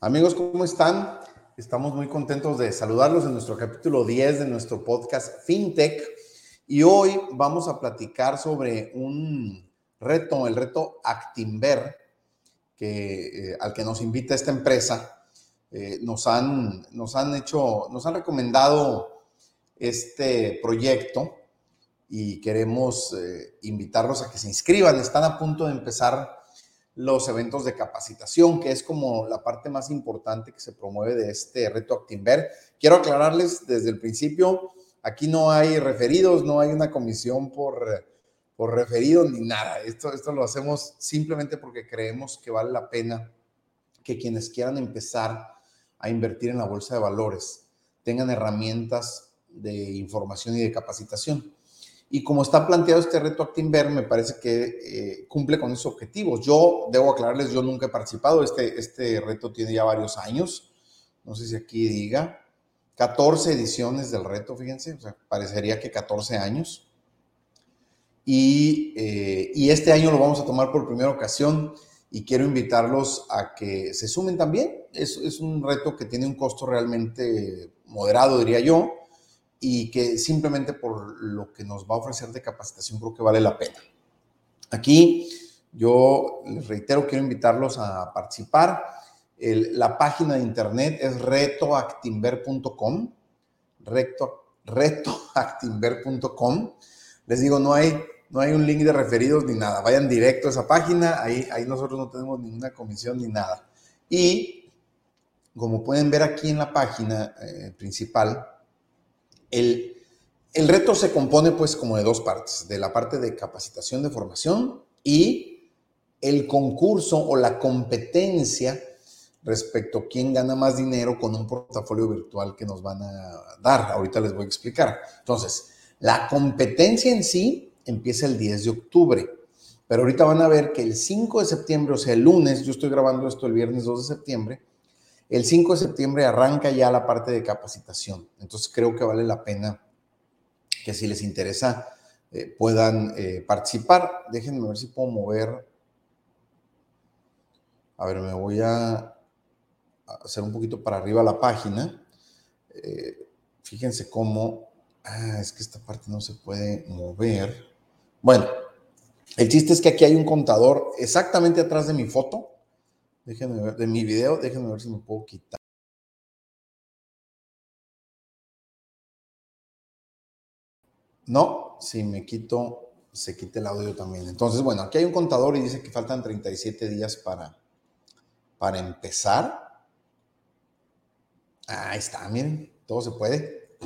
Amigos, ¿cómo están? Estamos muy contentos de saludarlos en nuestro capítulo 10 de nuestro podcast FinTech. Y hoy vamos a platicar sobre un reto, el reto Actimber, que, eh, al que nos invita esta empresa. Eh, nos, han, nos han hecho, nos han recomendado este proyecto y queremos eh, invitarlos a que se inscriban. Están a punto de empezar los eventos de capacitación, que es como la parte más importante que se promueve de este reto Actimber. Quiero aclararles desde el principio, aquí no hay referidos, no hay una comisión por, por referido ni nada. Esto, esto lo hacemos simplemente porque creemos que vale la pena que quienes quieran empezar a invertir en la bolsa de valores tengan herramientas de información y de capacitación. Y como está planteado este reto Actinver, me parece que eh, cumple con esos objetivos. Yo debo aclararles, yo nunca he participado. Este, este reto tiene ya varios años. No sé si aquí diga. 14 ediciones del reto, fíjense. O sea, parecería que 14 años. Y, eh, y este año lo vamos a tomar por primera ocasión y quiero invitarlos a que se sumen también. Es, es un reto que tiene un costo realmente moderado, diría yo y que simplemente por lo que nos va a ofrecer de capacitación creo que vale la pena. Aquí yo les reitero, quiero invitarlos a participar. la página de internet es retoactimber.com, reto, retoactimber.com. Les digo, no hay, no hay un link de referidos ni nada. Vayan directo a esa página, ahí, ahí nosotros no tenemos ninguna comisión ni nada. Y como pueden ver aquí en la página eh, principal, el, reto se compone pues como de dos partes, de la parte de capacitación de formación y el concurso o la competencia respecto a quién gana más dinero con un portafolio virtual que nos van a dar. Ahorita les voy a explicar. Entonces, la competencia en sí empieza el 10 de octubre, pero ahorita van a ver que el 5 de septiembre, o sea, el lunes, yo estoy grabando esto el viernes 2 de septiembre, el 5 de septiembre arranca ya la parte de capacitación. Entonces creo que vale la pena que si les interesa eh, puedan eh, participar. Déjenme ver si puedo mover. A ver, me voy a hacer un poquito para arriba la página. Eh, fíjense cómo... Ah, es que esta parte no se puede mover. Bueno, el chiste es que aquí hay un contador exactamente atrás de mi foto Déjenme ver, de mi video, déjenme ver si me puedo quitar. No, si me quito, se quita el audio también. Entonces, bueno, aquí hay un contador y dice que faltan 37 días para, para empezar. Ahí está, miren, todo se puede.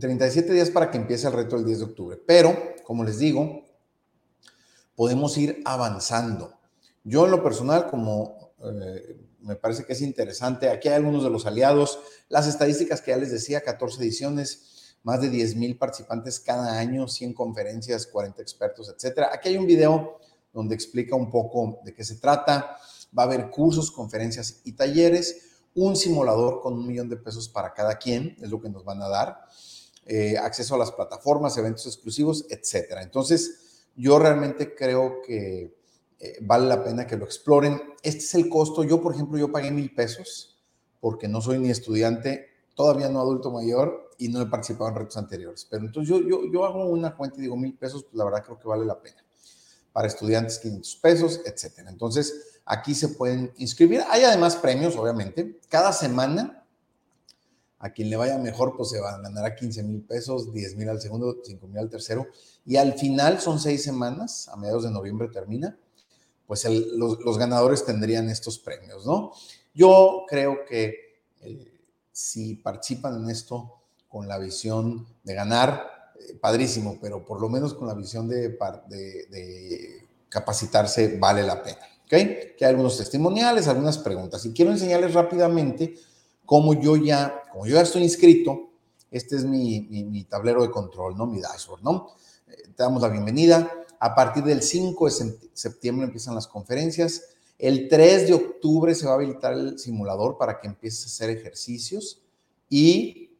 37 días para que empiece el reto el 10 de octubre. Pero, como les digo, podemos ir avanzando. Yo en lo personal, como eh, me parece que es interesante, aquí hay algunos de los aliados, las estadísticas que ya les decía, 14 ediciones, más de 10 mil participantes cada año, 100 conferencias, 40 expertos, etcétera. Aquí hay un video donde explica un poco de qué se trata. Va a haber cursos, conferencias y talleres, un simulador con un millón de pesos para cada quien, es lo que nos van a dar, eh, acceso a las plataformas, eventos exclusivos, etcétera. Entonces, yo realmente creo que eh, vale la pena que lo exploren. Este es el costo. Yo, por ejemplo, yo pagué mil pesos porque no soy ni estudiante, todavía no adulto mayor y no he participado en retos anteriores. Pero entonces yo, yo, yo hago una cuenta y digo mil pesos, pues la verdad creo que vale la pena. Para estudiantes 500 pesos, etcétera. Entonces aquí se pueden inscribir. Hay además premios, obviamente. Cada semana a quien le vaya mejor, pues se va a ganar a 15 mil pesos, 10 mil al segundo, 5 mil al tercero. Y al final son seis semanas, a mediados de noviembre termina pues los, ganadores tendrían estos premios, ¿no? Yo creo que eh, si participan en esto con la visión de ganar, eh, padrísimo, pero por lo menos con la visión de, capacitarse vale la pena, ¿ok? Que hay algunos testimoniales, algunas preguntas. Y quiero enseñarles rápidamente cómo yo ya, como yo ya estoy inscrito, este es mi, mi tablero de control, ¿no? Mi dashboard, ¿no? Eh, te damos la bienvenida a partir del 5 de septiembre empiezan las conferencias. El 3 de octubre se va a habilitar el simulador para que empieces a hacer ejercicios. Y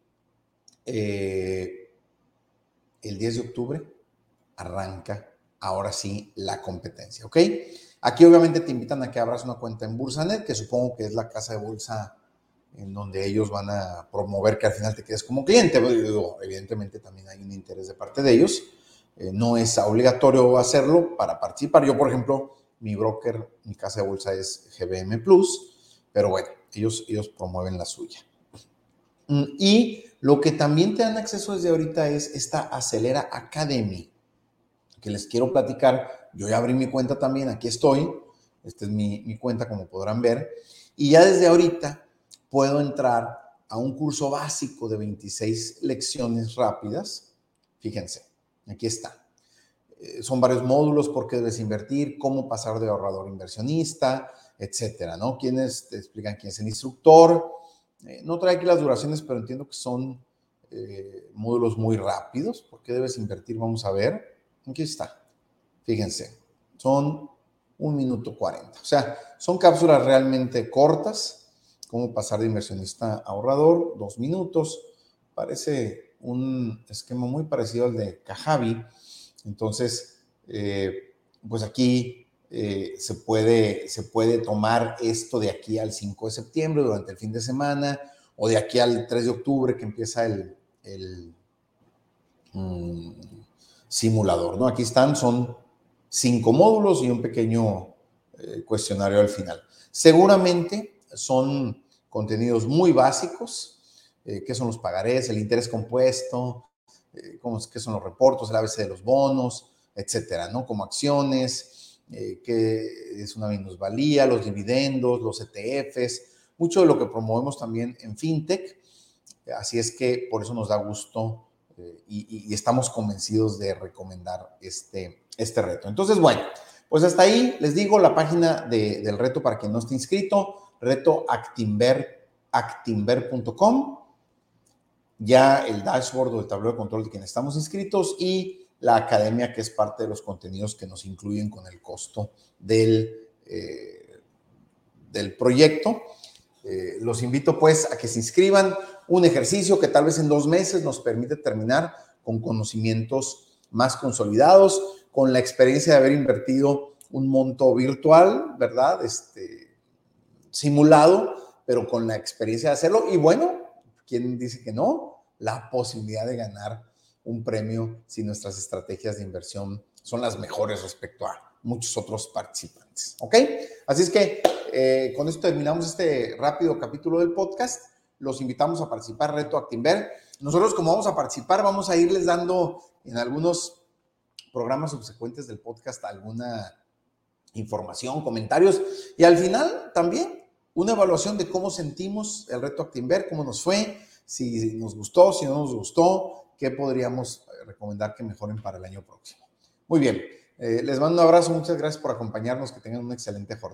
eh, el 10 de octubre arranca ahora sí la competencia, ¿ok? Aquí obviamente te invitan a que abras una cuenta en Bursanet, que supongo que es la casa de bolsa en donde ellos van a promover que al final te quedes como cliente. evidentemente también hay un interés de parte de ellos. Eh, no es obligatorio hacerlo para participar. Yo, por ejemplo, mi broker, mi casa de bolsa es GBM Plus, pero bueno, ellos, ellos promueven la suya. Mm, y lo que también te dan acceso desde ahorita es esta Acelera Academy, que les quiero platicar. Yo ya abrí mi cuenta también, aquí estoy. Esta es mi, mi cuenta, como podrán ver. Y ya desde ahorita puedo entrar a un curso básico de 26 lecciones rápidas. Fíjense, aquí está. Eh, son varios módulos, por qué debes invertir, cómo pasar de ahorrador a inversionista, etcétera, ¿no? Quienes te explican quién es el instructor. Eh, no trae aquí las duraciones, pero entiendo que son eh, módulos muy rápidos. ¿Por qué debes invertir? Vamos a ver. Aquí está. Fíjense, son un minuto cuarenta. O sea, son cápsulas realmente cortas cómo pasar de inversionista a ahorrador, dos minutos. Parece un esquema muy parecido al de Kajabi. Entonces, eh, pues aquí eh, se, puede, se puede tomar esto de aquí al 5 de septiembre durante el fin de semana o de aquí al 3 de octubre que empieza el, mm, simulador. ¿no? Aquí están, son cinco módulos y un pequeño eh, cuestionario al final. Seguramente son contenidos muy básicos, eh, qué son los pagarés, el interés compuesto, eh, qué son los reportos, el ABC de los bonos, etcétera, ¿no? Como acciones, eh, qué es una minusvalía, los dividendos, los ETFs, mucho de lo que promovemos también en FinTech. Así es que por eso nos da gusto y, estamos convencidos de recomendar este, este reto. Entonces, bueno, pues hasta ahí les digo la página del reto para quien no esté inscrito reto actimber.com, ya el dashboard o el tablero de control de quienes estamos inscritos y la academia que es parte de los contenidos que nos incluyen con el costo del, eh, del proyecto. Eh, los invito pues a que se inscriban un ejercicio que tal vez en dos meses nos permite terminar con conocimientos más consolidados, con la experiencia de haber invertido un monto virtual, ¿verdad? Este, simulado, pero con la experiencia de hacerlo. Y bueno, ¿quién dice que no? La posibilidad de ganar un premio si nuestras estrategias de inversión son las mejores respecto a muchos otros participantes. ¿Ok? Así es que eh, con esto terminamos este rápido capítulo del podcast. Los invitamos a participar Reto Actinver. Nosotros como vamos a participar, vamos a irles dando en algunos programas subsecuentes del podcast alguna información, comentarios y al final también una evaluación de cómo sentimos el reto Actinver, cómo nos fue, si nos gustó, si no nos gustó, qué podríamos eh, recomendar que mejoren para el año próximo. Muy bien, eh, les mando un abrazo, muchas gracias por acompañarnos, que tengan una excelente jornada.